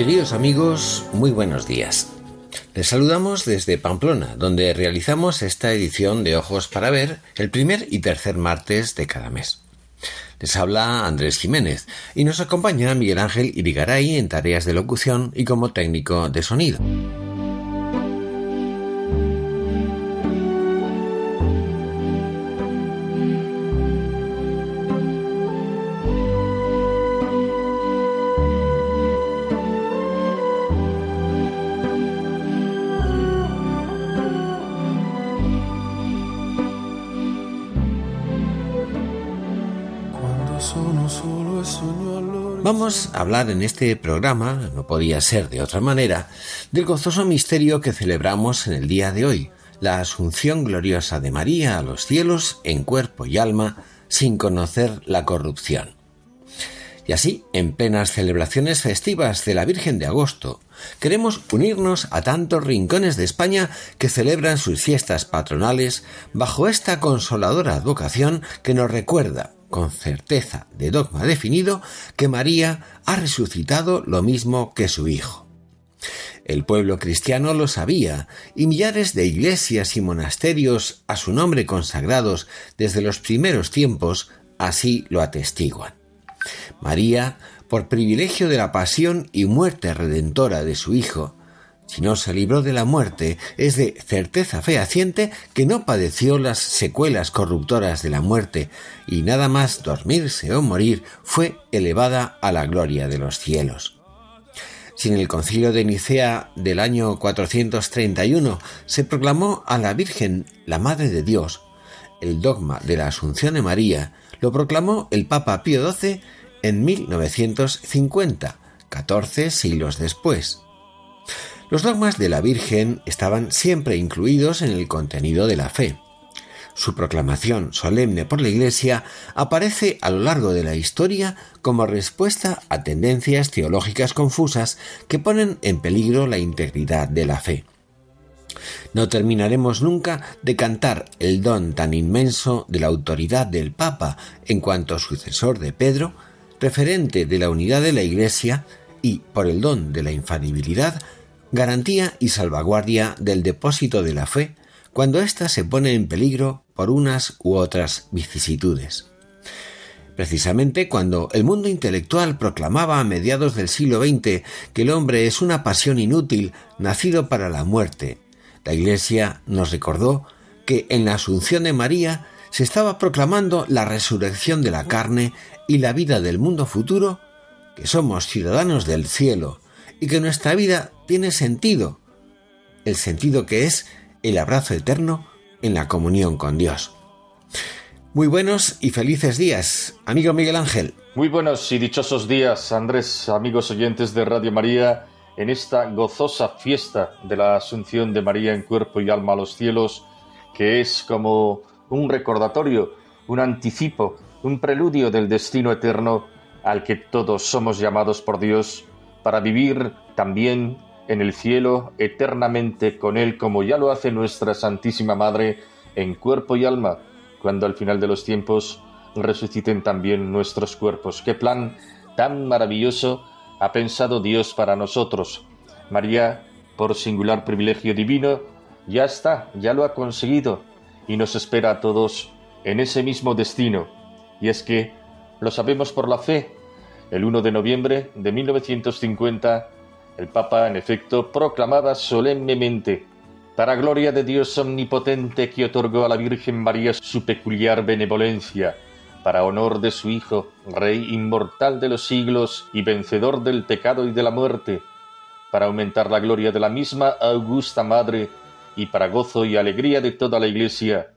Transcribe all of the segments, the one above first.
Queridos amigos, muy buenos días. Les saludamos desde Pamplona, donde realizamos esta edición de Ojos para Ver el primer y tercer martes de cada mes. Les habla Andrés Jiménez y nos acompaña Miguel Ángel Irigaray en tareas de locución y como técnico de sonido. Hablar en este programa, no podía ser de otra manera, del gozoso misterio que celebramos en el día de hoy, la asunción gloriosa de María a los cielos en cuerpo y alma, sin conocer la corrupción. Y así, en plenas celebraciones festivas de la Virgen de Agosto, queremos unirnos a tantos rincones de España que celebran sus fiestas patronales bajo esta consoladora advocación que nos recuerda con certeza de dogma definido que María ha resucitado lo mismo que su Hijo. El pueblo cristiano lo sabía, y millares de iglesias y monasterios a su nombre consagrados desde los primeros tiempos así lo atestiguan. María, por privilegio de la pasión y muerte redentora de su Hijo, si no se libró de la muerte, es de certeza fehaciente que no padeció las secuelas corruptoras de la muerte, y nada más dormirse o morir fue elevada a la gloria de los cielos. Si en el concilio de Nicea del año 431 se proclamó a la Virgen la Madre de Dios, el dogma de la Asunción de María lo proclamó el Papa Pío XII en 1950, 14 siglos después. Los dogmas de la Virgen estaban siempre incluidos en el contenido de la fe. Su proclamación solemne por la Iglesia aparece a lo largo de la historia como respuesta a tendencias teológicas confusas que ponen en peligro la integridad de la fe. No terminaremos nunca de cantar el don tan inmenso de la autoridad del Papa en cuanto sucesor de Pedro, referente de la unidad de la Iglesia y, por el don de la infalibilidad, garantía y salvaguardia del depósito de la fe cuando ésta se pone en peligro por unas u otras vicisitudes. Precisamente cuando el mundo intelectual proclamaba a mediados del siglo XX que el hombre es una pasión inútil nacido para la muerte, la Iglesia nos recordó que en la Asunción de María se estaba proclamando la resurrección de la carne y la vida del mundo futuro, que somos ciudadanos del cielo y que nuestra vida tiene sentido, el sentido que es el abrazo eterno en la comunión con Dios. Muy buenos y felices días, amigo Miguel Ángel. Muy buenos y dichosos días, Andrés, amigos oyentes de Radio María, en esta gozosa fiesta de la Asunción de María en cuerpo y alma a los cielos, que es como un recordatorio, un anticipo, un preludio del destino eterno al que todos somos llamados por Dios para vivir también en el cielo eternamente con Él, como ya lo hace nuestra Santísima Madre en cuerpo y alma, cuando al final de los tiempos resuciten también nuestros cuerpos. Qué plan tan maravilloso ha pensado Dios para nosotros. María, por singular privilegio divino, ya está, ya lo ha conseguido y nos espera a todos en ese mismo destino. Y es que lo sabemos por la fe. El 1 de noviembre de 1950 el Papa, en efecto, proclamaba solemnemente, para gloria de Dios omnipotente que otorgó a la Virgen María su peculiar benevolencia, para honor de su Hijo, Rey inmortal de los siglos y vencedor del pecado y de la muerte, para aumentar la gloria de la misma augusta Madre y para gozo y alegría de toda la Iglesia,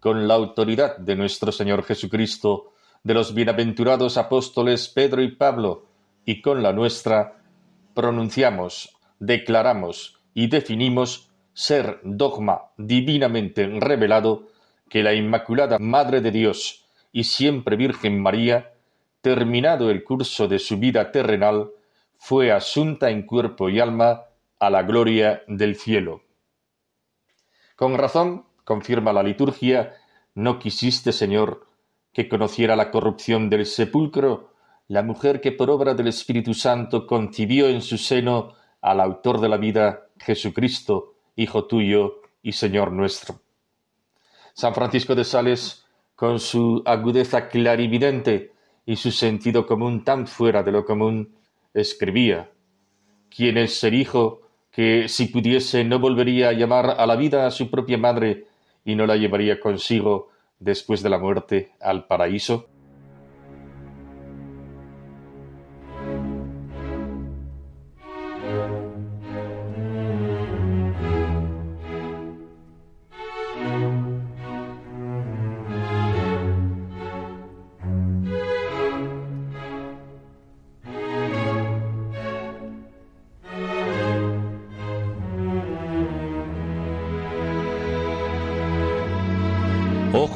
con la autoridad de nuestro Señor Jesucristo, de los bienaventurados apóstoles Pedro y Pablo, y con la nuestra, pronunciamos, declaramos y definimos ser dogma divinamente revelado que la Inmaculada Madre de Dios y siempre Virgen María, terminado el curso de su vida terrenal, fue asunta en cuerpo y alma a la gloria del cielo. Con razón, confirma la liturgia, no quisiste, Señor, que conociera la corrupción del sepulcro, la mujer que por obra del Espíritu Santo concibió en su seno al autor de la vida, Jesucristo, Hijo tuyo y Señor nuestro. San Francisco de Sales, con su agudeza clarividente y su sentido común tan fuera de lo común, escribía ¿Quién es el hijo que si pudiese no volvería a llamar a la vida a su propia madre y no la llevaría consigo después de la muerte al paraíso?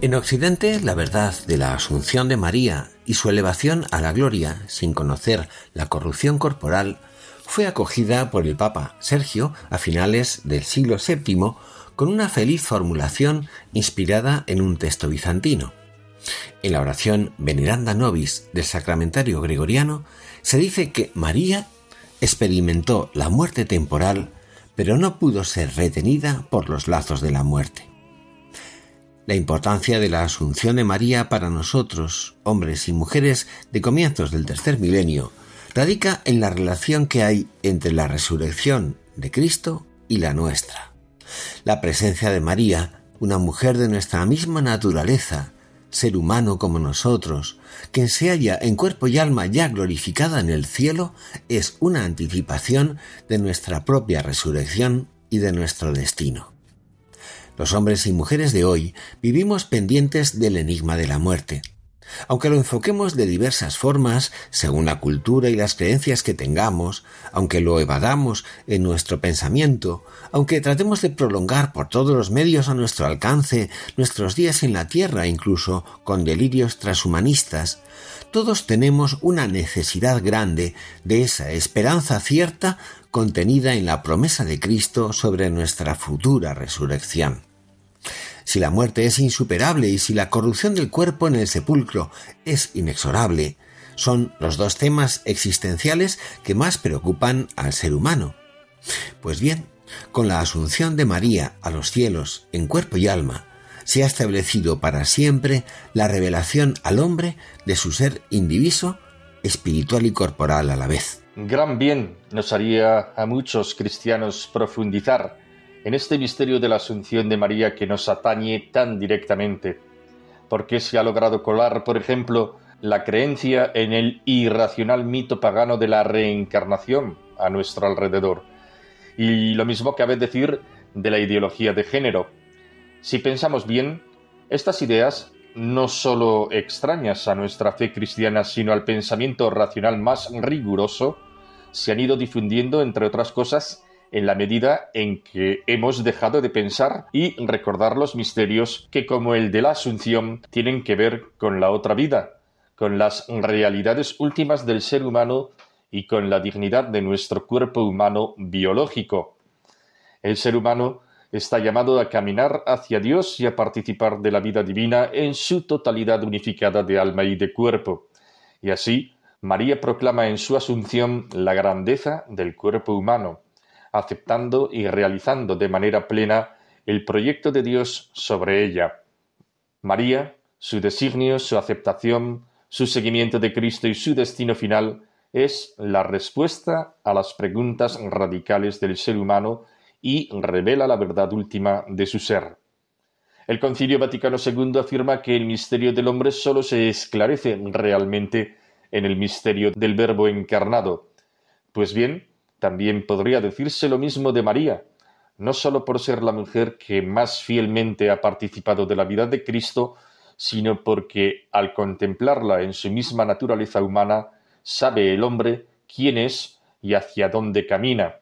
En Occidente, la verdad de la Asunción de María y su elevación a la gloria, sin conocer la corrupción corporal, fue acogida por el Papa Sergio a finales del siglo VII con una feliz formulación inspirada en un texto bizantino. En la oración Veneranda Nobis del Sacramentario Gregoriano se dice que María experimentó la muerte temporal, pero no pudo ser retenida por los lazos de la muerte. La importancia de la Asunción de María para nosotros, hombres y mujeres de comienzos del tercer milenio, radica en la relación que hay entre la resurrección de Cristo y la nuestra. La presencia de María, una mujer de nuestra misma naturaleza, ser humano como nosotros, quien se halla en cuerpo y alma ya glorificada en el cielo, es una anticipación de nuestra propia resurrección y de nuestro destino. Los hombres y mujeres de hoy vivimos pendientes del enigma de la muerte. Aunque lo enfoquemos de diversas formas, según la cultura y las creencias que tengamos, aunque lo evadamos en nuestro pensamiento, aunque tratemos de prolongar por todos los medios a nuestro alcance nuestros días en la tierra, incluso con delirios transhumanistas, todos tenemos una necesidad grande de esa esperanza cierta contenida en la promesa de Cristo sobre nuestra futura resurrección. Si la muerte es insuperable y si la corrupción del cuerpo en el sepulcro es inexorable, son los dos temas existenciales que más preocupan al ser humano. Pues bien, con la asunción de María a los cielos en cuerpo y alma, se ha establecido para siempre la revelación al hombre de su ser indiviso, espiritual y corporal a la vez. Gran bien nos haría a muchos cristianos profundizar en este misterio de la Asunción de María que nos atañe tan directamente? ¿Por qué se ha logrado colar, por ejemplo, la creencia en el irracional mito pagano de la reencarnación a nuestro alrededor? Y lo mismo cabe decir de la ideología de género. Si pensamos bien, estas ideas, no sólo extrañas a nuestra fe cristiana, sino al pensamiento racional más riguroso, se han ido difundiendo, entre otras cosas, en la medida en que hemos dejado de pensar y recordar los misterios que, como el de la Asunción, tienen que ver con la otra vida, con las realidades últimas del ser humano y con la dignidad de nuestro cuerpo humano biológico. El ser humano está llamado a caminar hacia Dios y a participar de la vida divina en su totalidad unificada de alma y de cuerpo. Y así, María proclama en su asunción la grandeza del cuerpo humano, aceptando y realizando de manera plena el proyecto de Dios sobre ella. María, su designio, su aceptación, su seguimiento de Cristo y su destino final es la respuesta a las preguntas radicales del ser humano y revela la verdad última de su ser. El Concilio Vaticano II afirma que el misterio del hombre sólo se esclarece realmente en el misterio del Verbo encarnado. Pues bien, también podría decirse lo mismo de María, no sólo por ser la mujer que más fielmente ha participado de la vida de Cristo, sino porque al contemplarla en su misma naturaleza humana, sabe el hombre quién es y hacia dónde camina.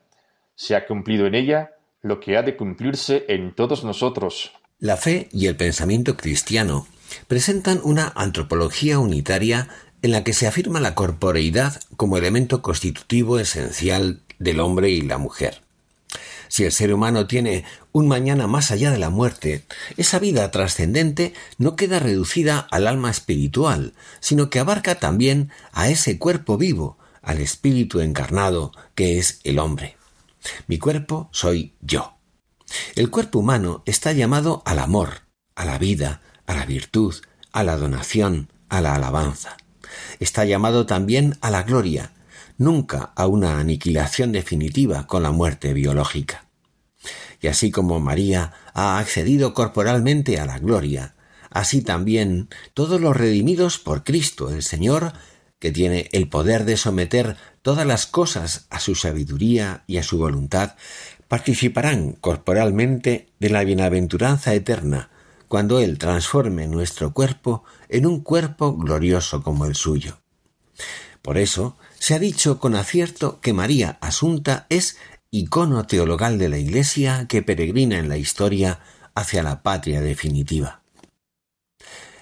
Se ha cumplido en ella lo que ha de cumplirse en todos nosotros. La fe y el pensamiento cristiano presentan una antropología unitaria en la que se afirma la corporeidad como elemento constitutivo esencial del hombre y la mujer. Si el ser humano tiene un mañana más allá de la muerte, esa vida trascendente no queda reducida al alma espiritual, sino que abarca también a ese cuerpo vivo, al espíritu encarnado que es el hombre. Mi cuerpo soy yo. El cuerpo humano está llamado al amor, a la vida, a la virtud, a la donación, a la alabanza. Está llamado también a la gloria, nunca a una aniquilación definitiva con la muerte biológica. Y así como María ha accedido corporalmente a la gloria, así también todos los redimidos por Cristo el Señor, que tiene el poder de someter todas las cosas a su sabiduría y a su voluntad, participarán corporalmente de la bienaventuranza eterna, cuando Él transforme nuestro cuerpo en un cuerpo glorioso como el suyo. Por eso se ha dicho con acierto que María Asunta es icono teologal de la Iglesia que peregrina en la historia hacia la patria definitiva.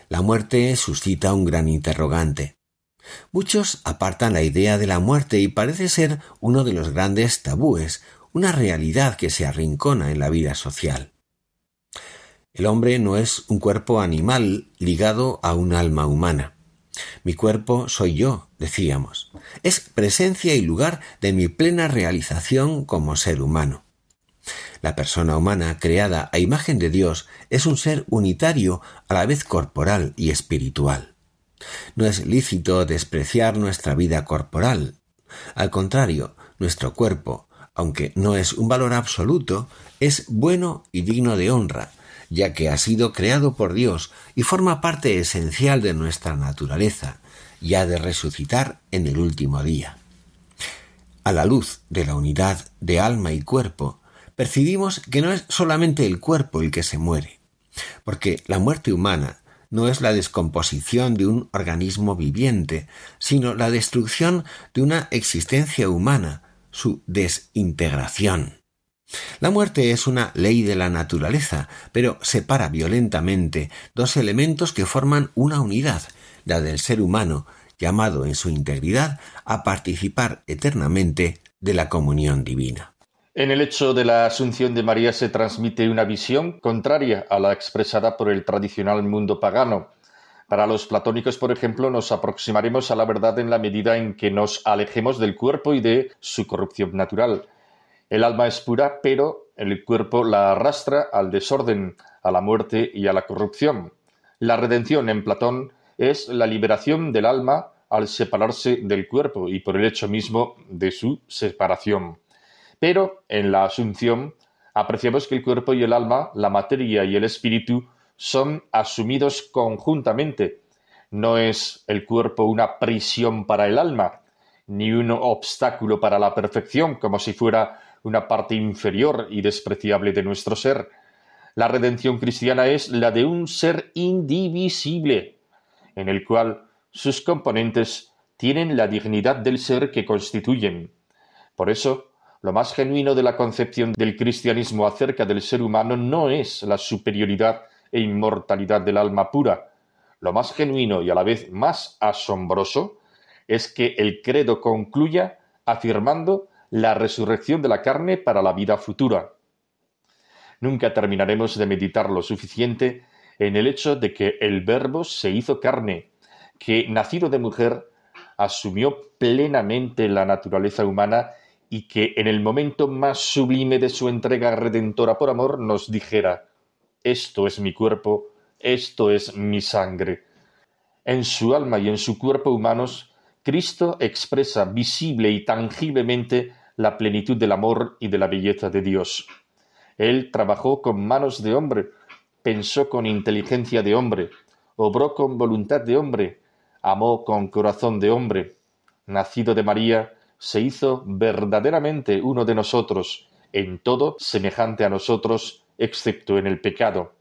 La muerte suscita un gran interrogante. Muchos apartan la idea de la muerte y parece ser uno de los grandes tabúes, una realidad que se arrincona en la vida social. El hombre no es un cuerpo animal ligado a un alma humana. Mi cuerpo soy yo, decíamos. Es presencia y lugar de mi plena realización como ser humano. La persona humana, creada a imagen de Dios, es un ser unitario a la vez corporal y espiritual. No es lícito despreciar nuestra vida corporal. Al contrario, nuestro cuerpo, aunque no es un valor absoluto, es bueno y digno de honra, ya que ha sido creado por Dios y forma parte esencial de nuestra naturaleza, y ha de resucitar en el último día. A la luz de la unidad de alma y cuerpo, percibimos que no es solamente el cuerpo el que se muere, porque la muerte humana no es la descomposición de un organismo viviente, sino la destrucción de una existencia humana, su desintegración. La muerte es una ley de la naturaleza, pero separa violentamente dos elementos que forman una unidad, la del ser humano, llamado en su integridad a participar eternamente de la comunión divina. En el hecho de la asunción de María se transmite una visión contraria a la expresada por el tradicional mundo pagano. Para los platónicos, por ejemplo, nos aproximaremos a la verdad en la medida en que nos alejemos del cuerpo y de su corrupción natural. El alma es pura, pero el cuerpo la arrastra al desorden, a la muerte y a la corrupción. La redención en Platón es la liberación del alma al separarse del cuerpo y por el hecho mismo de su separación. Pero en la Asunción apreciamos que el cuerpo y el alma, la materia y el espíritu son asumidos conjuntamente. No es el cuerpo una prisión para el alma, ni un obstáculo para la perfección, como si fuera una parte inferior y despreciable de nuestro ser. La redención cristiana es la de un ser indivisible, en el cual sus componentes tienen la dignidad del ser que constituyen. Por eso, lo más genuino de la concepción del cristianismo acerca del ser humano no es la superioridad e inmortalidad del alma pura. Lo más genuino y a la vez más asombroso es que el credo concluya afirmando la resurrección de la carne para la vida futura. Nunca terminaremos de meditar lo suficiente en el hecho de que el Verbo se hizo carne, que nacido de mujer asumió plenamente la naturaleza humana y que en el momento más sublime de su entrega redentora por amor nos dijera, esto es mi cuerpo, esto es mi sangre. En su alma y en su cuerpo humanos, Cristo expresa visible y tangiblemente la plenitud del amor y de la belleza de Dios. Él trabajó con manos de hombre, pensó con inteligencia de hombre, obró con voluntad de hombre, amó con corazón de hombre. Nacido de María, se hizo verdaderamente uno de nosotros, en todo semejante a nosotros, excepto en el pecado.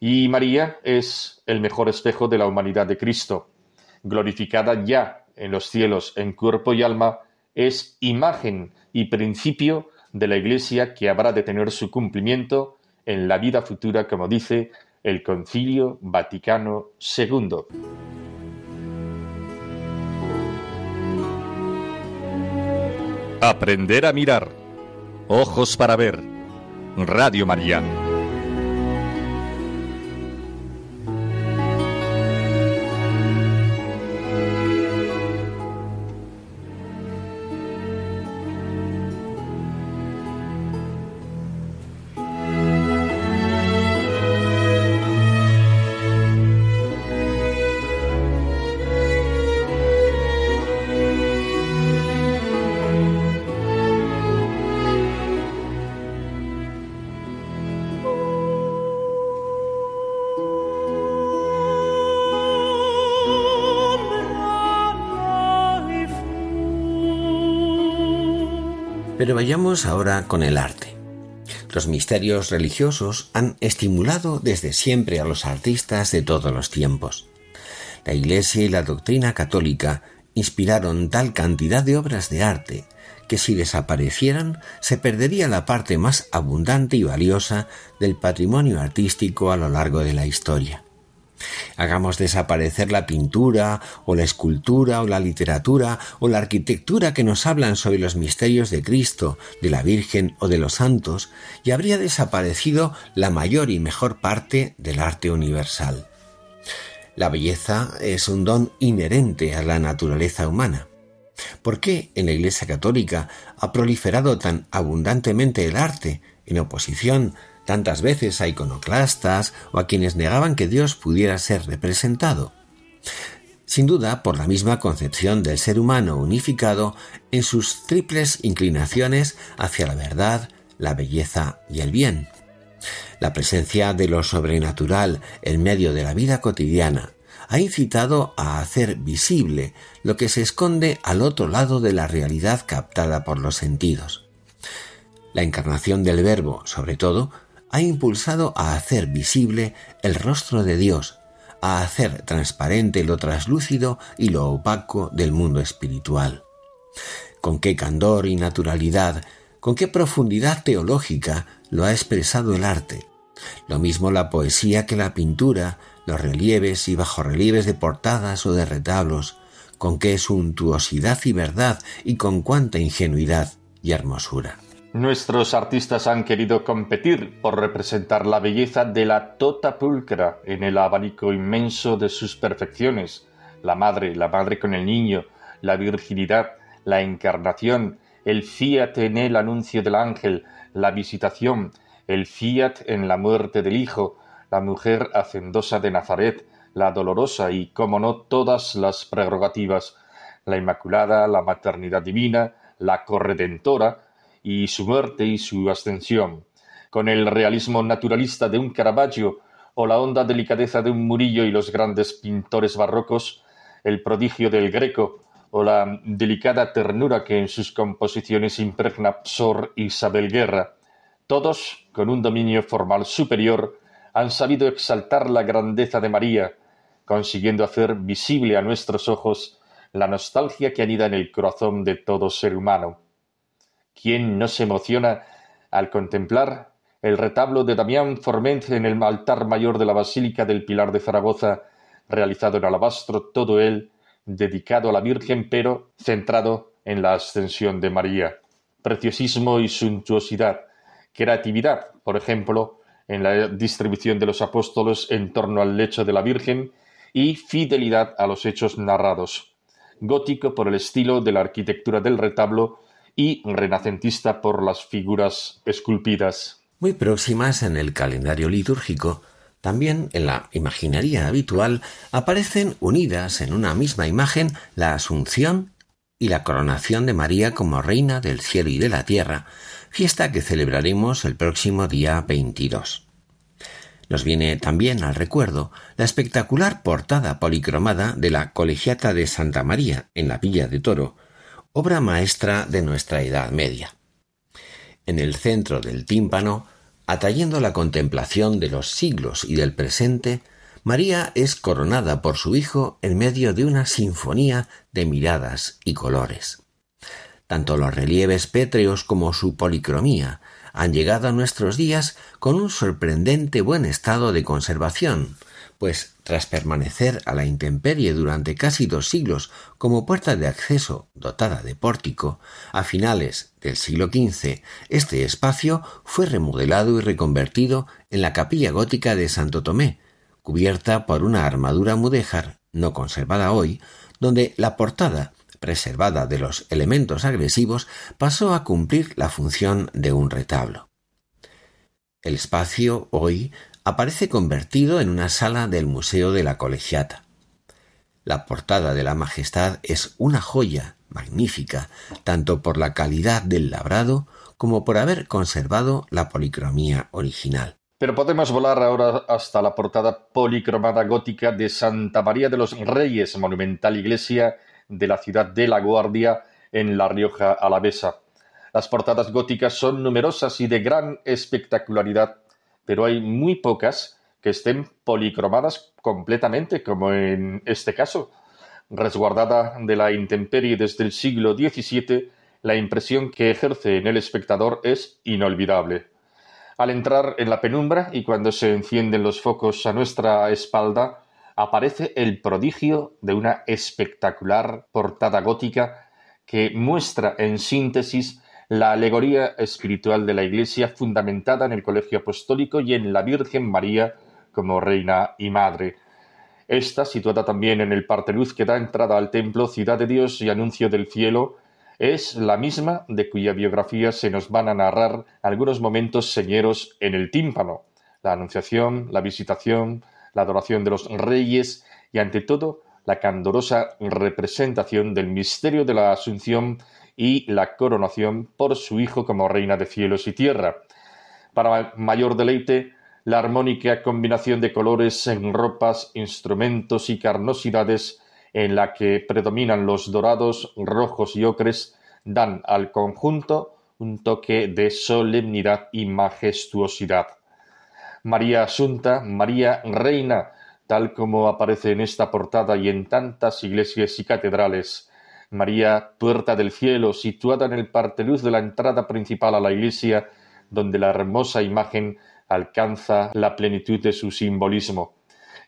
Y María es el mejor espejo de la humanidad de Cristo. Glorificada ya en los cielos en cuerpo y alma, es imagen y principio de la Iglesia que habrá de tener su cumplimiento en la vida futura, como dice el Concilio Vaticano II. Aprender a mirar. Ojos para ver. Radio María. Vayamos ahora con el arte. Los misterios religiosos han estimulado desde siempre a los artistas de todos los tiempos. La Iglesia y la doctrina católica inspiraron tal cantidad de obras de arte que si desaparecieran se perdería la parte más abundante y valiosa del patrimonio artístico a lo largo de la historia. Hagamos desaparecer la pintura o la escultura o la literatura o la arquitectura que nos hablan sobre los misterios de Cristo, de la Virgen o de los santos, y habría desaparecido la mayor y mejor parte del arte universal. La belleza es un don inherente a la naturaleza humana. ¿Por qué en la Iglesia Católica ha proliferado tan abundantemente el arte en oposición tantas veces a iconoclastas o a quienes negaban que Dios pudiera ser representado. Sin duda por la misma concepción del ser humano unificado en sus triples inclinaciones hacia la verdad, la belleza y el bien. La presencia de lo sobrenatural en medio de la vida cotidiana ha incitado a hacer visible lo que se esconde al otro lado de la realidad captada por los sentidos. La encarnación del Verbo, sobre todo, ha impulsado a hacer visible el rostro de Dios, a hacer transparente lo traslúcido y lo opaco del mundo espiritual. Con qué candor y naturalidad, con qué profundidad teológica lo ha expresado el arte. Lo mismo la poesía que la pintura, los relieves y bajorrelieves de portadas o de retablos, con qué suntuosidad y verdad y con cuánta ingenuidad y hermosura. Nuestros artistas han querido competir por representar la belleza de la tota pulcra en el abanico inmenso de sus perfecciones, la madre, la madre con el niño, la virginidad, la encarnación, el fiat en el anuncio del ángel, la visitación, el fiat en la muerte del hijo, la mujer hacendosa de Nazaret, la dolorosa y, como no, todas las prerrogativas, la inmaculada, la maternidad divina, la corredentora, y su muerte y su ascensión, con el realismo naturalista de un Caravaggio o la honda delicadeza de un Murillo y los grandes pintores barrocos, el prodigio del Greco o la delicada ternura que en sus composiciones impregna Psor y Isabel Guerra, todos, con un dominio formal superior, han sabido exaltar la grandeza de María, consiguiendo hacer visible a nuestros ojos la nostalgia que anida en el corazón de todo ser humano. ¿Quién no se emociona al contemplar el retablo de Damián Forment en el altar mayor de la Basílica del Pilar de Zaragoza, realizado en alabastro, todo él dedicado a la Virgen, pero centrado en la ascensión de María. Preciosismo y suntuosidad, creatividad, por ejemplo, en la distribución de los apóstoles en torno al lecho de la Virgen y fidelidad a los hechos narrados. Gótico por el estilo de la arquitectura del retablo y renacentista por las figuras esculpidas. Muy próximas en el calendario litúrgico, también en la imaginería habitual aparecen unidas en una misma imagen la Asunción y la coronación de María como Reina del cielo y de la tierra, fiesta que celebraremos el próximo día 22. Nos viene también al recuerdo la espectacular portada policromada de la Colegiata de Santa María en la Villa de Toro, obra maestra de nuestra Edad Media. En el centro del tímpano, atrayendo la contemplación de los siglos y del presente, María es coronada por su Hijo en medio de una sinfonía de miradas y colores. Tanto los relieves pétreos como su policromía han llegado a nuestros días con un sorprendente buen estado de conservación, pues tras permanecer a la intemperie durante casi dos siglos como puerta de acceso dotada de pórtico, a finales del siglo XV este espacio fue remodelado y reconvertido en la capilla gótica de Santo Tomé, cubierta por una armadura mudéjar, no conservada hoy, donde la portada preservada de los elementos agresivos, pasó a cumplir la función de un retablo. El espacio hoy aparece convertido en una sala del Museo de la Colegiata. La portada de la Majestad es una joya magnífica, tanto por la calidad del labrado como por haber conservado la policromía original. Pero podemos volar ahora hasta la portada policromada gótica de Santa María de los Reyes, monumental iglesia de la ciudad de La Guardia en La Rioja Alavesa. Las portadas góticas son numerosas y de gran espectacularidad, pero hay muy pocas que estén policromadas completamente, como en este caso. Resguardada de la intemperie desde el siglo XVII, la impresión que ejerce en el espectador es inolvidable. Al entrar en la penumbra y cuando se encienden los focos a nuestra espalda, aparece el prodigio de una espectacular portada gótica que muestra en síntesis la alegoría espiritual de la Iglesia fundamentada en el Colegio Apostólico y en la Virgen María como Reina y Madre. Esta, situada también en el parteluz que da entrada al templo, ciudad de Dios y anuncio del cielo, es la misma de cuya biografía se nos van a narrar algunos momentos señeros en el tímpano, la anunciación, la visitación, la adoración de los reyes y ante todo la candorosa representación del misterio de la Asunción y la coronación por su Hijo como Reina de cielos y tierra. Para mayor deleite, la armónica combinación de colores en ropas, instrumentos y carnosidades en la que predominan los dorados, rojos y ocres dan al conjunto un toque de solemnidad y majestuosidad. María Asunta, María Reina, tal como aparece en esta portada y en tantas iglesias y catedrales. María, puerta del cielo, situada en el parteluz de la entrada principal a la iglesia, donde la hermosa imagen alcanza la plenitud de su simbolismo.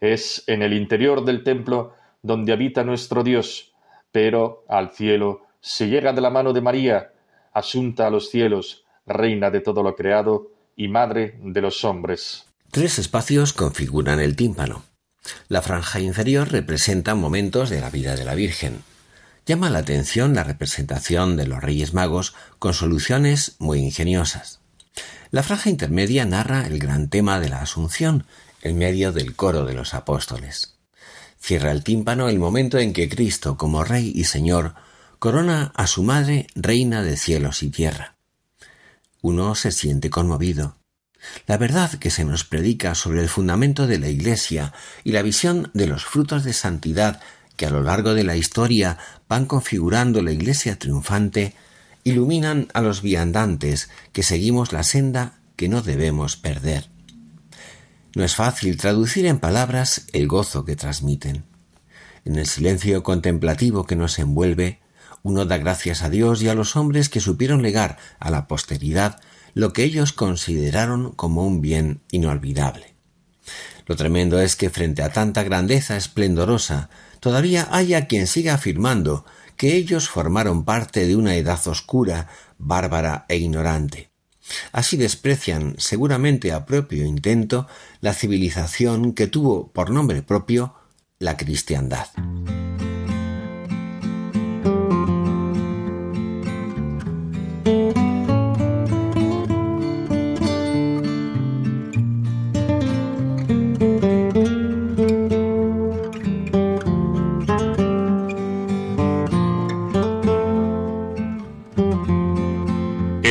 Es en el interior del templo donde habita nuestro Dios, pero al cielo se llega de la mano de María, asunta a los cielos, reina de todo lo creado, y Madre de los hombres. Tres espacios configuran el tímpano. La franja inferior representa momentos de la vida de la Virgen. Llama la atención la representación de los Reyes Magos con soluciones muy ingeniosas. La franja intermedia narra el gran tema de la Asunción en medio del coro de los apóstoles. Cierra el tímpano el momento en que Cristo, como Rey y Señor, corona a su Madre Reina de cielos y tierra. Uno se siente conmovido. La verdad que se nos predica sobre el fundamento de la Iglesia y la visión de los frutos de santidad que a lo largo de la historia van configurando la Iglesia triunfante, iluminan a los viandantes que seguimos la senda que no debemos perder. No es fácil traducir en palabras el gozo que transmiten. En el silencio contemplativo que nos envuelve, uno da gracias a Dios y a los hombres que supieron legar a la posteridad lo que ellos consideraron como un bien inolvidable. Lo tremendo es que frente a tanta grandeza esplendorosa, todavía haya quien siga afirmando que ellos formaron parte de una edad oscura, bárbara e ignorante. Así desprecian, seguramente a propio intento, la civilización que tuvo por nombre propio la cristiandad.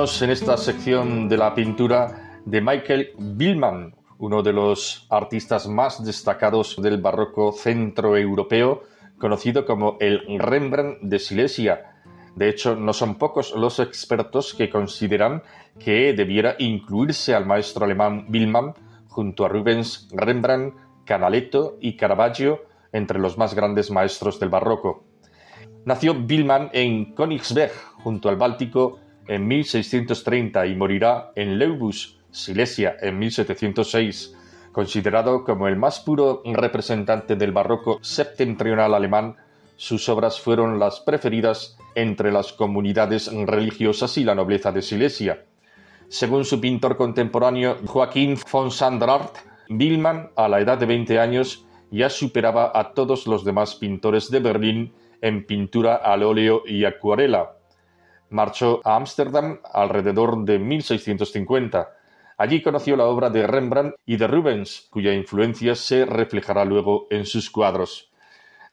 En esta sección de la pintura de Michael Billman, uno de los artistas más destacados del barroco centroeuropeo, conocido como el Rembrandt de Silesia. De hecho, no son pocos los expertos que consideran que debiera incluirse al maestro alemán Billman junto a Rubens, Rembrandt, Canaletto y Caravaggio entre los más grandes maestros del barroco. Nació Billman en Königsberg, junto al Báltico, en 1630 y morirá en Leubus, Silesia, en 1706, considerado como el más puro representante del barroco septentrional alemán, sus obras fueron las preferidas entre las comunidades religiosas y la nobleza de Silesia. Según su pintor contemporáneo Joaquín von Sandrart, Billmann, a la edad de 20 años, ya superaba a todos los demás pintores de Berlín en pintura al óleo y acuarela. Marchó a Ámsterdam alrededor de 1650. Allí conoció la obra de Rembrandt y de Rubens, cuya influencia se reflejará luego en sus cuadros.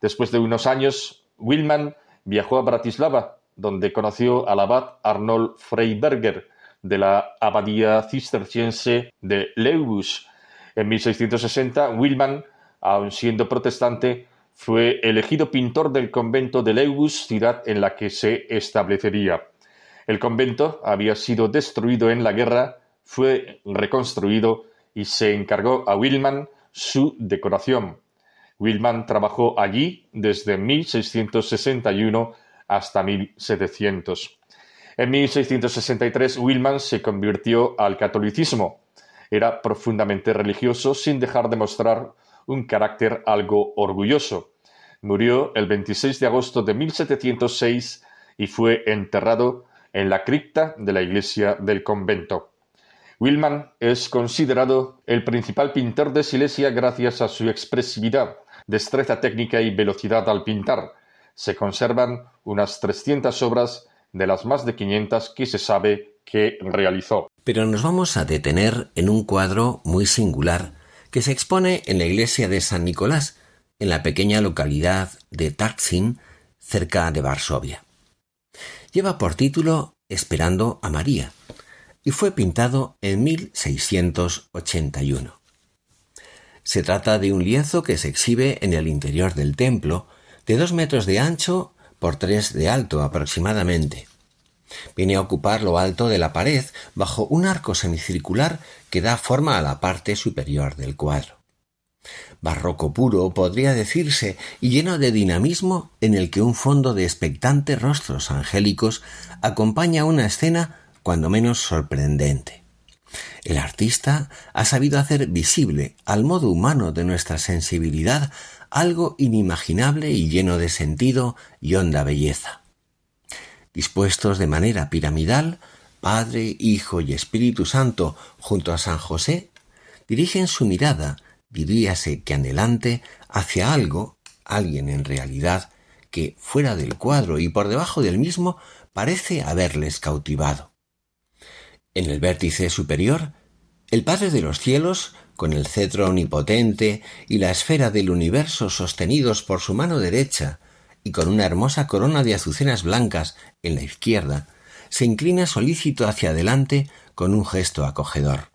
Después de unos años, Willman viajó a Bratislava, donde conoció al abad Arnold Freiberger de la abadía cisterciense de Leubus. En 1660, Willman, aun siendo protestante, fue elegido pintor del convento de Leubus, ciudad en la que se establecería. El convento había sido destruido en la guerra, fue reconstruido y se encargó a Willman su decoración. Willman trabajó allí desde 1661 hasta 1700. En 1663 Willman se convirtió al catolicismo. Era profundamente religioso sin dejar de mostrar un carácter algo orgulloso. Murió el 26 de agosto de 1706 y fue enterrado en la cripta de la iglesia del convento. Willman es considerado el principal pintor de Silesia gracias a su expresividad, destreza técnica y velocidad al pintar. Se conservan unas 300 obras de las más de 500 que se sabe que realizó. Pero nos vamos a detener en un cuadro muy singular que se expone en la iglesia de San Nicolás, en la pequeña localidad de Tartsin, cerca de Varsovia. Lleva por título Esperando a María y fue pintado en 1681. Se trata de un lienzo que se exhibe en el interior del templo, de dos metros de ancho por tres de alto aproximadamente. Viene a ocupar lo alto de la pared bajo un arco semicircular da forma a la parte superior del cuadro. Barroco puro podría decirse y lleno de dinamismo en el que un fondo de expectantes rostros angélicos acompaña una escena cuando menos sorprendente. El artista ha sabido hacer visible al modo humano de nuestra sensibilidad algo inimaginable y lleno de sentido y honda belleza dispuestos de manera piramidal, Padre, Hijo y Espíritu Santo junto a San José, dirigen su mirada, diríase que anhelante, hacia algo, alguien en realidad, que fuera del cuadro y por debajo del mismo parece haberles cautivado. En el vértice superior, el Padre de los cielos, con el cetro omnipotente y la esfera del universo sostenidos por su mano derecha, y con una hermosa corona de azucenas blancas en la izquierda, se inclina solícito hacia adelante con un gesto acogedor.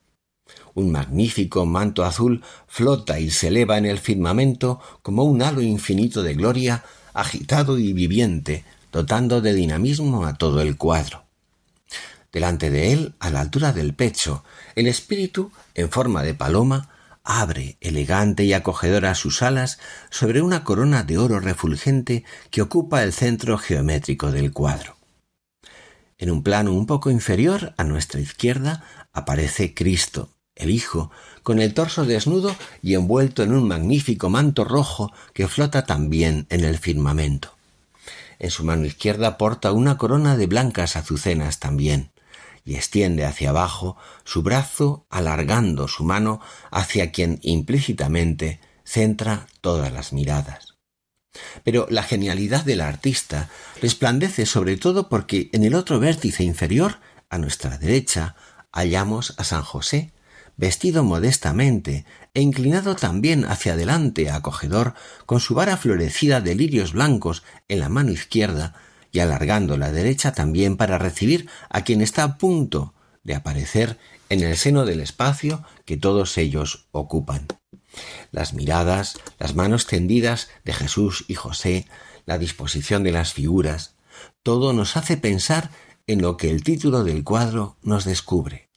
Un magnífico manto azul flota y se eleva en el firmamento como un halo infinito de gloria, agitado y viviente, dotando de dinamismo a todo el cuadro. Delante de él, a la altura del pecho, el espíritu, en forma de paloma, abre elegante y acogedora sus alas sobre una corona de oro refulgente que ocupa el centro geométrico del cuadro. En un plano un poco inferior, a nuestra izquierda, aparece Cristo, el Hijo, con el torso desnudo y envuelto en un magnífico manto rojo que flota también en el firmamento. En su mano izquierda porta una corona de blancas azucenas también, y extiende hacia abajo su brazo alargando su mano hacia quien implícitamente centra todas las miradas. Pero la genialidad del artista resplandece sobre todo porque en el otro vértice inferior, a nuestra derecha, hallamos a San José, vestido modestamente e inclinado también hacia adelante acogedor, con su vara florecida de lirios blancos en la mano izquierda y alargando la derecha también para recibir a quien está a punto de aparecer en el seno del espacio que todos ellos ocupan. Las miradas, las manos tendidas de Jesús y José, la disposición de las figuras, todo nos hace pensar en lo que el título del cuadro nos descubre,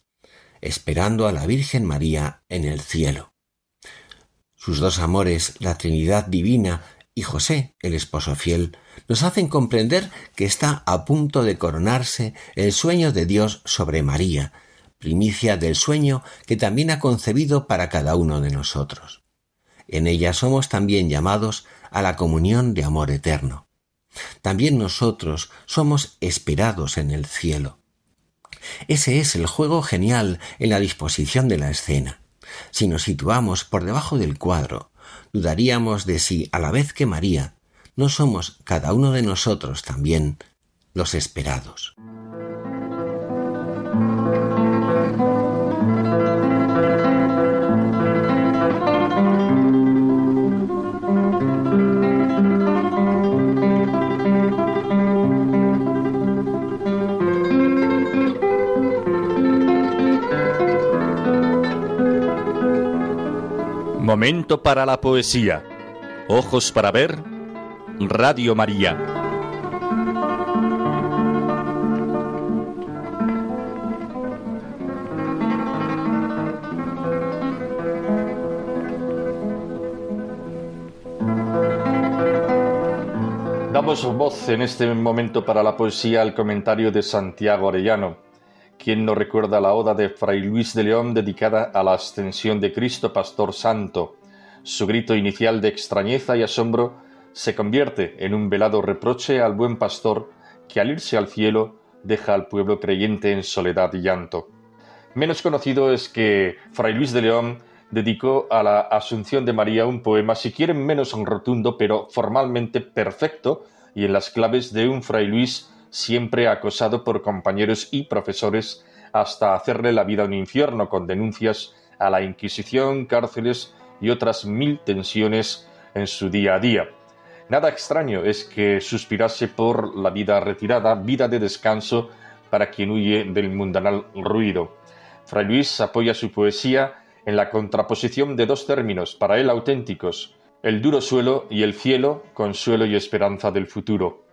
esperando a la Virgen María en el cielo. Sus dos amores, la Trinidad Divina y José, el esposo fiel, nos hacen comprender que está a punto de coronarse el sueño de Dios sobre María, primicia del sueño que también ha concebido para cada uno de nosotros. En ella somos también llamados a la comunión de amor eterno. También nosotros somos esperados en el cielo. Ese es el juego genial en la disposición de la escena. Si nos situamos por debajo del cuadro, dudaríamos de si, a la vez que María, no somos cada uno de nosotros también los esperados. Momento para la poesía. Ojos para ver. Radio María. Damos voz en este momento para la poesía al comentario de Santiago Arellano ¿Quién no recuerda la oda de Fray Luis de León dedicada a la ascensión de Cristo Pastor Santo? Su grito inicial de extrañeza y asombro se convierte en un velado reproche al buen pastor que al irse al cielo deja al pueblo creyente en soledad y llanto. Menos conocido es que Fray Luis de León dedicó a la Asunción de María un poema, si quieren menos rotundo, pero formalmente perfecto, y en las claves de un Fray Luis siempre acosado por compañeros y profesores hasta hacerle la vida un infierno con denuncias a la Inquisición, cárceles y otras mil tensiones en su día a día. Nada extraño es que suspirase por la vida retirada, vida de descanso para quien huye del mundanal ruido. Fray Luis apoya su poesía en la contraposición de dos términos para él auténticos, el duro suelo y el cielo, consuelo y esperanza del futuro.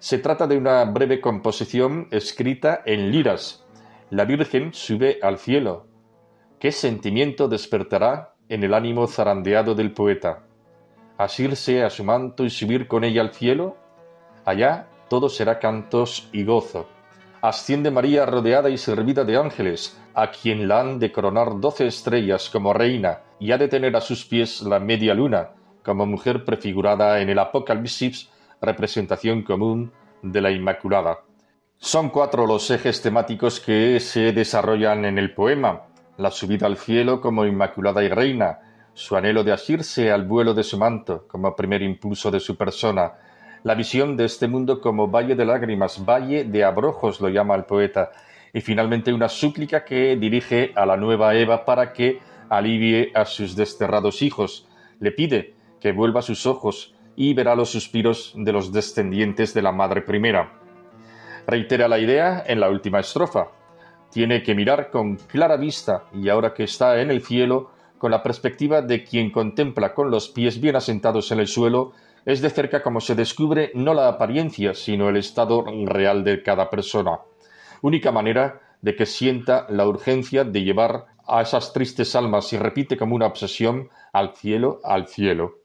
Se trata de una breve composición escrita en liras. La Virgen sube al cielo. ¿Qué sentimiento despertará en el ánimo zarandeado del poeta? ¿Asirse a su manto y subir con ella al cielo? Allá todo será cantos y gozo. Asciende María rodeada y servida de ángeles, a quien la han de coronar doce estrellas como reina, y ha de tener a sus pies la media luna, como mujer prefigurada en el Apocalipsis representación común de la Inmaculada. Son cuatro los ejes temáticos que se desarrollan en el poema. La subida al cielo como Inmaculada y Reina, su anhelo de asirse al vuelo de su manto como primer impulso de su persona, la visión de este mundo como valle de lágrimas, valle de abrojos lo llama el poeta, y finalmente una súplica que dirige a la nueva Eva para que alivie a sus desterrados hijos. Le pide que vuelva sus ojos y verá los suspiros de los descendientes de la Madre Primera. Reitera la idea en la última estrofa. Tiene que mirar con clara vista y ahora que está en el cielo, con la perspectiva de quien contempla con los pies bien asentados en el suelo, es de cerca como se descubre no la apariencia, sino el estado real de cada persona. Única manera de que sienta la urgencia de llevar a esas tristes almas y repite como una obsesión al cielo, al cielo.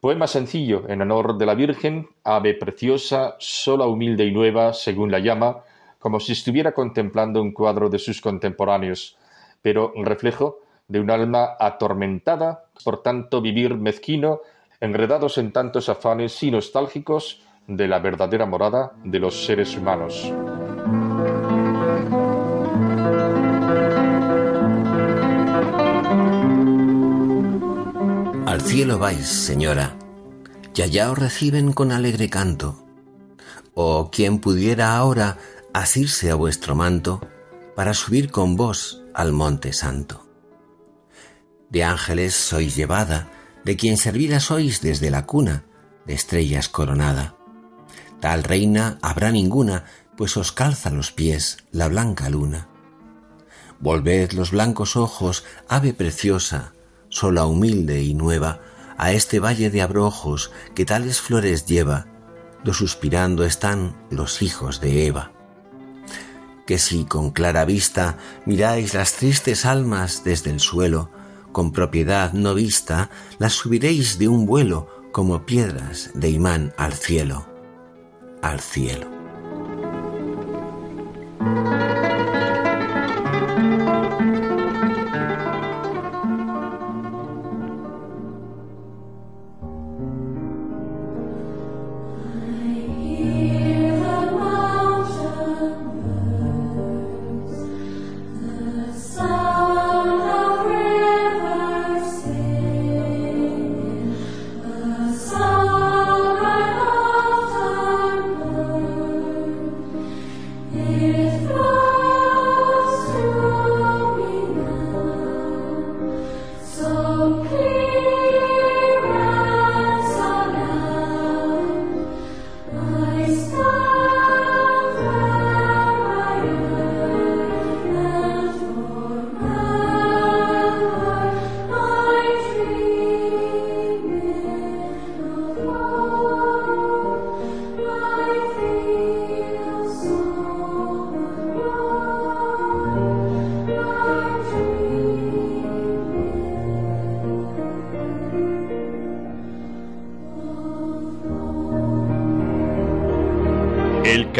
Poema sencillo en honor de la Virgen, ave preciosa, sola, humilde y nueva, según la llama, como si estuviera contemplando un cuadro de sus contemporáneos, pero reflejo de un alma atormentada por tanto vivir mezquino, enredados en tantos afanes y nostálgicos de la verdadera morada de los seres humanos. Cielo vais, señora, y allá os reciben con alegre canto. O quien pudiera ahora asirse a vuestro manto para subir con vos al monte santo. De ángeles sois llevada, de quien servida sois desde la cuna, de estrellas coronada. Tal reina habrá ninguna, pues os calza los pies la blanca luna. Volved los blancos ojos, ave preciosa, sola humilde y nueva, a este valle de abrojos que tales flores lleva, do suspirando están los hijos de Eva. Que si con clara vista miráis las tristes almas desde el suelo, con propiedad no vista, las subiréis de un vuelo como piedras de imán al cielo, al cielo.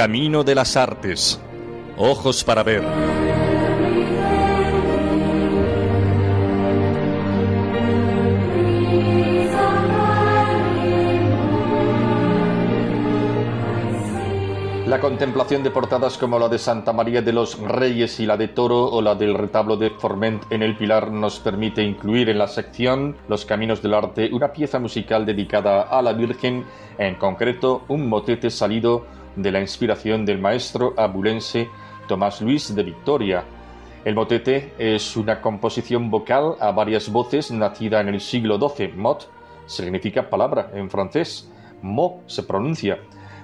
Camino de las artes. Ojos para ver. La contemplación de portadas como la de Santa María de los Reyes y la de Toro o la del retablo de Forment en el Pilar nos permite incluir en la sección Los Caminos del Arte una pieza musical dedicada a la Virgen, en concreto un motete salido de la inspiración del maestro abulense Tomás Luis de Victoria. El motete es una composición vocal a varias voces nacida en el siglo XII. Mot significa palabra en francés. Mo se pronuncia.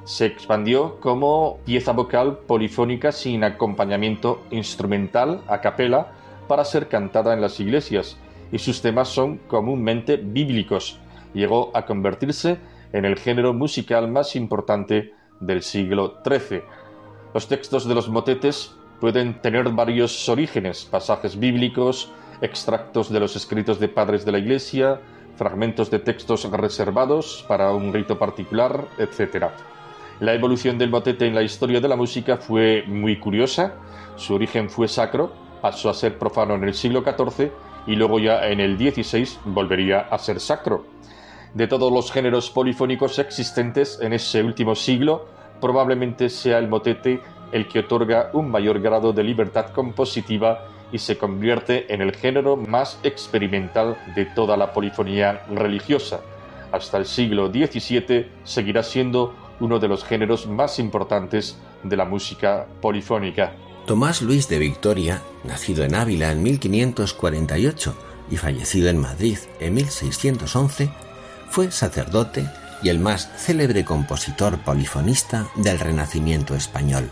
Se expandió como pieza vocal polifónica sin acompañamiento instrumental a capela para ser cantada en las iglesias y sus temas son comúnmente bíblicos. Llegó a convertirse en el género musical más importante del siglo XIII. Los textos de los motetes pueden tener varios orígenes, pasajes bíblicos, extractos de los escritos de padres de la Iglesia, fragmentos de textos reservados para un rito particular, etc. La evolución del motete en la historia de la música fue muy curiosa. Su origen fue sacro, pasó a ser profano en el siglo XIV y luego ya en el XVI volvería a ser sacro de todos los géneros polifónicos existentes en ese último siglo, probablemente sea el motete el que otorga un mayor grado de libertad compositiva y se convierte en el género más experimental de toda la polifonía religiosa. Hasta el siglo XVII seguirá siendo uno de los géneros más importantes de la música polifónica. Tomás Luis de Victoria, nacido en Ávila en 1548 y fallecido en Madrid en 1611, fue sacerdote y el más célebre compositor polifonista del Renacimiento español.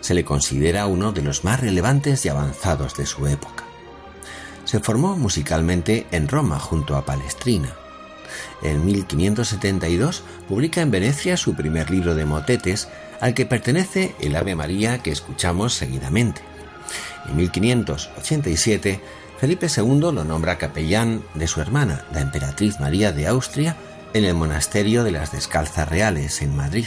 Se le considera uno de los más relevantes y avanzados de su época. Se formó musicalmente en Roma junto a Palestrina. En 1572 publica en Venecia su primer libro de motetes al que pertenece el Ave María que escuchamos seguidamente. En 1587 Felipe II lo nombra capellán de su hermana, la emperatriz María de Austria, en el monasterio de las Descalzas Reales en Madrid.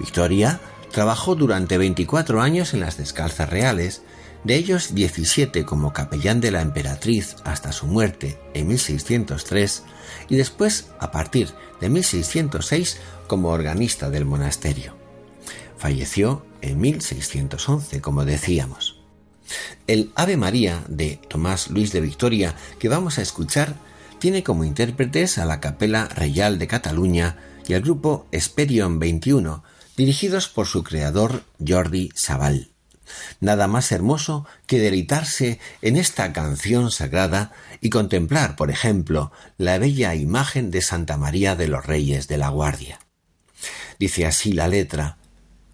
Victoria trabajó durante 24 años en las Descalzas Reales, de ellos 17 como capellán de la emperatriz hasta su muerte en 1603 y después, a partir de 1606, como organista del monasterio. Falleció en 1611, como decíamos. El Ave María de Tomás Luis de Victoria que vamos a escuchar tiene como intérpretes a la Capela Real de Cataluña y al grupo Esperion 21, dirigidos por su creador Jordi Sabal. Nada más hermoso que deleitarse en esta canción sagrada y contemplar, por ejemplo, la bella imagen de Santa María de los Reyes de la Guardia. Dice así la letra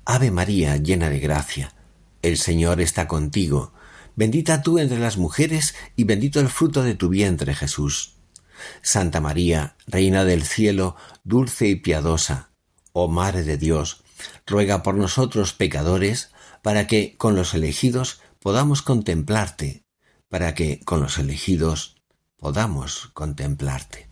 Ave María llena de gracia, el Señor está contigo, bendita tú entre las mujeres y bendito el fruto de tu vientre Jesús. Santa María, Reina del cielo, dulce y piadosa, oh Madre de Dios, ruega por nosotros pecadores, para que con los elegidos podamos contemplarte, para que con los elegidos podamos contemplarte.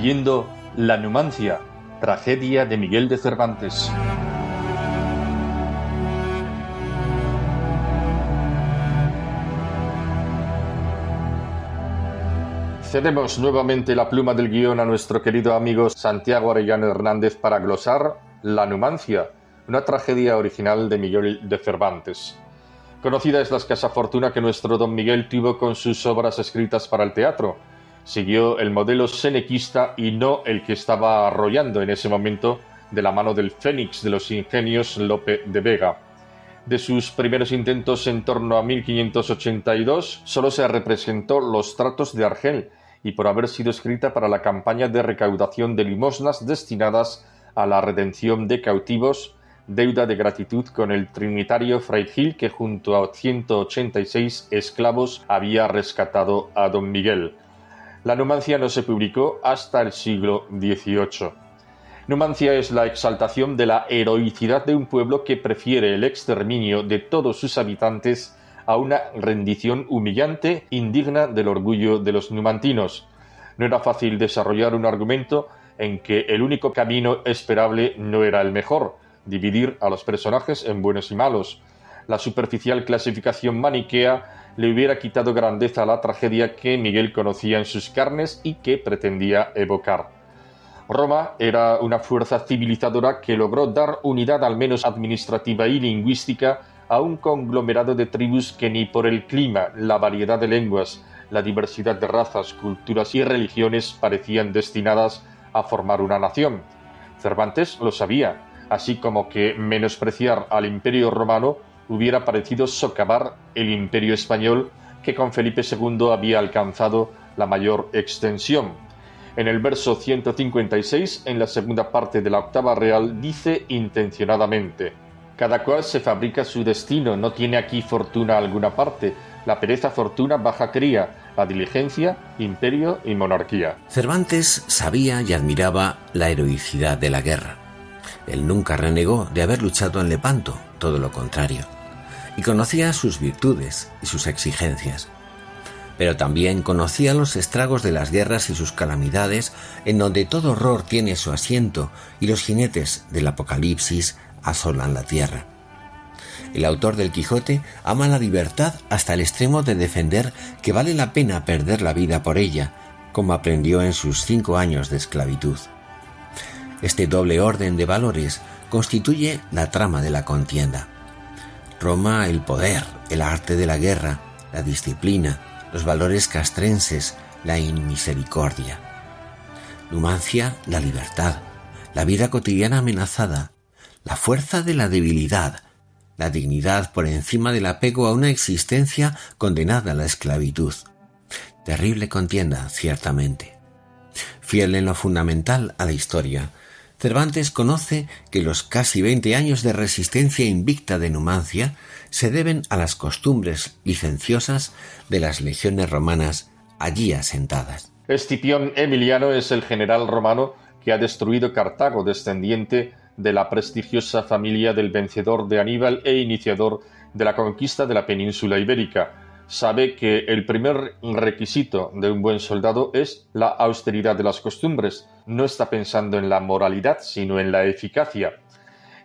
Leyendo La Numancia, tragedia de Miguel de Cervantes. Cedemos nuevamente la pluma del guion a nuestro querido amigo Santiago Arellano Hernández para glosar La Numancia, una tragedia original de Miguel de Cervantes. Conocida es la escasa fortuna que nuestro don Miguel tuvo con sus obras escritas para el teatro. Siguió el modelo senequista y no el que estaba arrollando en ese momento de la mano del Fénix de los ingenios Lope de Vega. De sus primeros intentos en torno a 1582 solo se representó Los Tratos de Argel, y por haber sido escrita para la campaña de recaudación de limosnas destinadas a la redención de cautivos, deuda de gratitud con el trinitario Fray Gil que junto a 186 esclavos había rescatado a don Miguel. La Numancia no se publicó hasta el siglo XVIII. Numancia es la exaltación de la heroicidad de un pueblo que prefiere el exterminio de todos sus habitantes a una rendición humillante, indigna del orgullo de los numantinos. No era fácil desarrollar un argumento en que el único camino esperable no era el mejor, dividir a los personajes en buenos y malos. La superficial clasificación maniquea le hubiera quitado grandeza a la tragedia que Miguel conocía en sus carnes y que pretendía evocar. Roma era una fuerza civilizadora que logró dar unidad al menos administrativa y lingüística a un conglomerado de tribus que ni por el clima, la variedad de lenguas, la diversidad de razas, culturas y religiones parecían destinadas a formar una nación. Cervantes lo sabía, así como que menospreciar al imperio romano hubiera parecido socavar el imperio español que con Felipe II había alcanzado la mayor extensión. En el verso 156, en la segunda parte de la octava real, dice intencionadamente, cada cual se fabrica su destino, no tiene aquí fortuna alguna parte. La pereza fortuna baja cría, la diligencia imperio y monarquía. Cervantes sabía y admiraba la heroicidad de la guerra. Él nunca renegó de haber luchado en Lepanto, todo lo contrario, y conocía sus virtudes y sus exigencias. Pero también conocía los estragos de las guerras y sus calamidades, en donde todo horror tiene su asiento y los jinetes del Apocalipsis asolan la tierra. El autor del Quijote ama la libertad hasta el extremo de defender que vale la pena perder la vida por ella, como aprendió en sus cinco años de esclavitud. Este doble orden de valores constituye la trama de la contienda. Roma el poder, el arte de la guerra, la disciplina, los valores castrenses, la inmisericordia. Numancia, la libertad, la vida cotidiana amenazada, la fuerza de la debilidad, la dignidad por encima del apego a una existencia condenada a la esclavitud. Terrible contienda, ciertamente. Fiel en lo fundamental a la historia, Cervantes conoce que los casi veinte años de resistencia invicta de Numancia se deben a las costumbres licenciosas de las legiones romanas allí asentadas. Escipión Emiliano es el general romano que ha destruido Cartago, descendiente de la prestigiosa familia del vencedor de Aníbal e iniciador de la conquista de la península ibérica. Sabe que el primer requisito de un buen soldado es la austeridad de las costumbres. No está pensando en la moralidad, sino en la eficacia.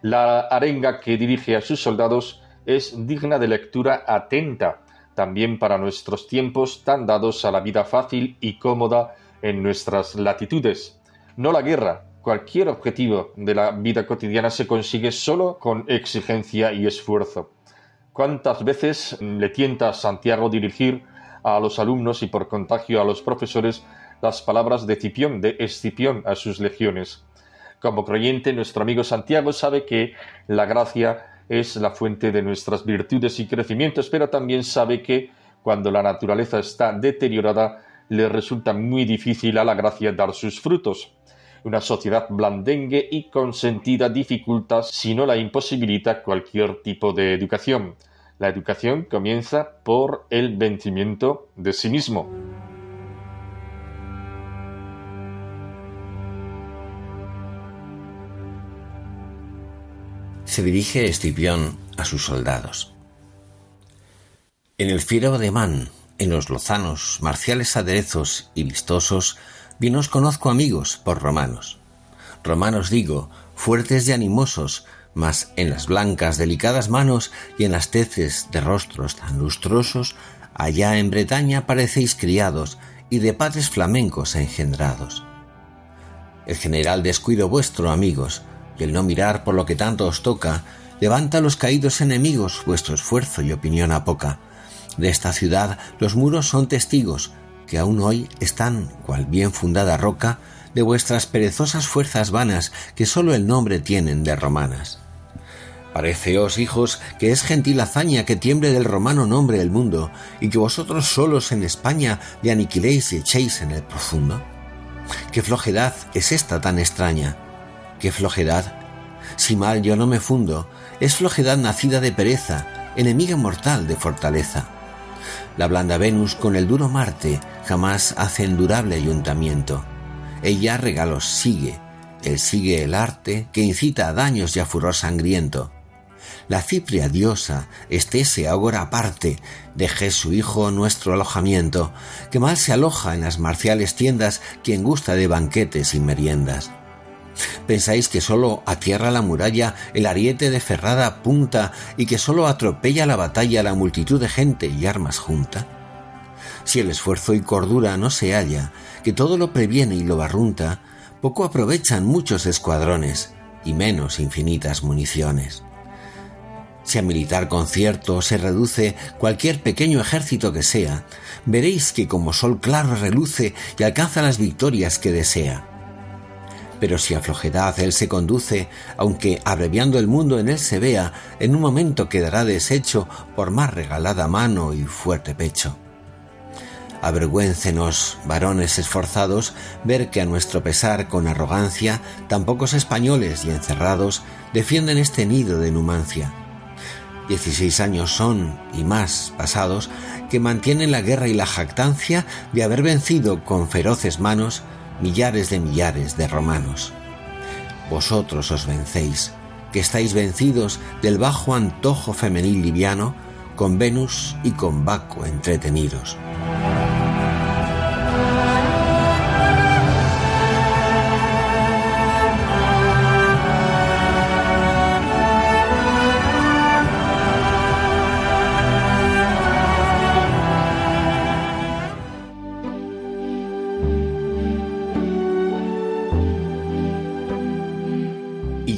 La arenga que dirige a sus soldados es digna de lectura atenta, también para nuestros tiempos tan dados a la vida fácil y cómoda en nuestras latitudes. No la guerra, Cualquier objetivo de la vida cotidiana se consigue solo con exigencia y esfuerzo. ¿Cuántas veces le tienta a Santiago dirigir a los alumnos y por contagio a los profesores las palabras de Cipión, de Escipión a sus legiones? Como creyente, nuestro amigo Santiago sabe que la gracia es la fuente de nuestras virtudes y crecimientos, pero también sabe que cuando la naturaleza está deteriorada, le resulta muy difícil a la gracia dar sus frutos. Una sociedad blandengue y consentida dificulta, si no la imposibilita, cualquier tipo de educación. La educación comienza por el vencimiento de sí mismo. Se dirige Escipión a sus soldados. En el fiero ademán, en los lozanos, marciales aderezos y vistosos, Bien os conozco amigos por romanos. Romanos digo, fuertes y animosos, mas en las blancas, delicadas manos y en las teces de rostros tan lustrosos, allá en Bretaña parecéis criados y de padres flamencos engendrados. El general descuido vuestro, amigos, y el no mirar por lo que tanto os toca, levanta a los caídos enemigos vuestro esfuerzo y opinión a poca. De esta ciudad los muros son testigos, que aún hoy están, cual bien fundada roca, de vuestras perezosas fuerzas vanas que sólo el nombre tienen de romanas. Pareceos, hijos, que es gentil hazaña que tiemble del romano nombre el mundo, y que vosotros solos en España le aniquiléis y echéis en el profundo. ¿Qué flojedad es esta tan extraña? ¿Qué flojedad? Si mal yo no me fundo, es flojedad nacida de pereza, enemiga mortal de fortaleza. La blanda Venus con el duro Marte jamás hace endurable ayuntamiento. Ella regalos sigue, él sigue el arte que incita a daños y a furor sangriento. La cipria diosa estése ahora aparte, deje su hijo nuestro alojamiento, que mal se aloja en las marciales tiendas quien gusta de banquetes y meriendas. ¿Pensáis que sólo atierra la muralla el ariete de ferrada punta y que sólo atropella la batalla la multitud de gente y armas junta? Si el esfuerzo y cordura no se halla, que todo lo previene y lo barrunta, poco aprovechan muchos escuadrones y menos infinitas municiones. Si a militar concierto se reduce cualquier pequeño ejército que sea, veréis que como sol claro reluce y alcanza las victorias que desea. Pero si a flojedad él se conduce, aunque abreviando el mundo en él se vea, en un momento quedará deshecho por más regalada mano y fuerte pecho. Avergüéncenos, varones esforzados, ver que a nuestro pesar con arrogancia tan pocos españoles y encerrados defienden este nido de numancia Dieciséis años son, y más, pasados, que mantienen la guerra y la jactancia de haber vencido con feroces manos millares de millares de romanos. Vosotros os vencéis, que estáis vencidos del bajo antojo femenil liviano, con Venus y con Baco entretenidos.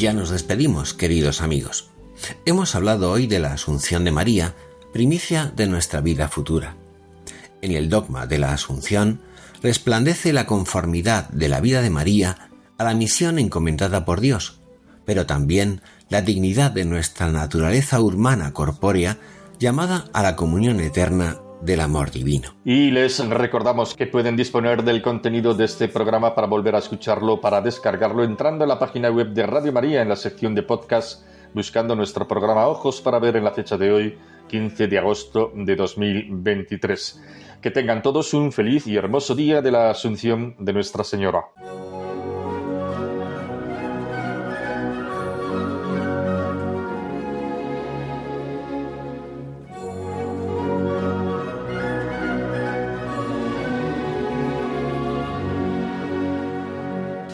Ya nos despedimos, queridos amigos. Hemos hablado hoy de la Asunción de María, primicia de nuestra vida futura. En el dogma de la Asunción resplandece la conformidad de la vida de María a la misión encomendada por Dios, pero también la dignidad de nuestra naturaleza humana corpórea llamada a la comunión eterna del amor divino. Y les recordamos que pueden disponer del contenido de este programa para volver a escucharlo, para descargarlo entrando a la página web de Radio María en la sección de podcast, buscando nuestro programa Ojos para ver en la fecha de hoy, 15 de agosto de 2023. Que tengan todos un feliz y hermoso día de la Asunción de Nuestra Señora.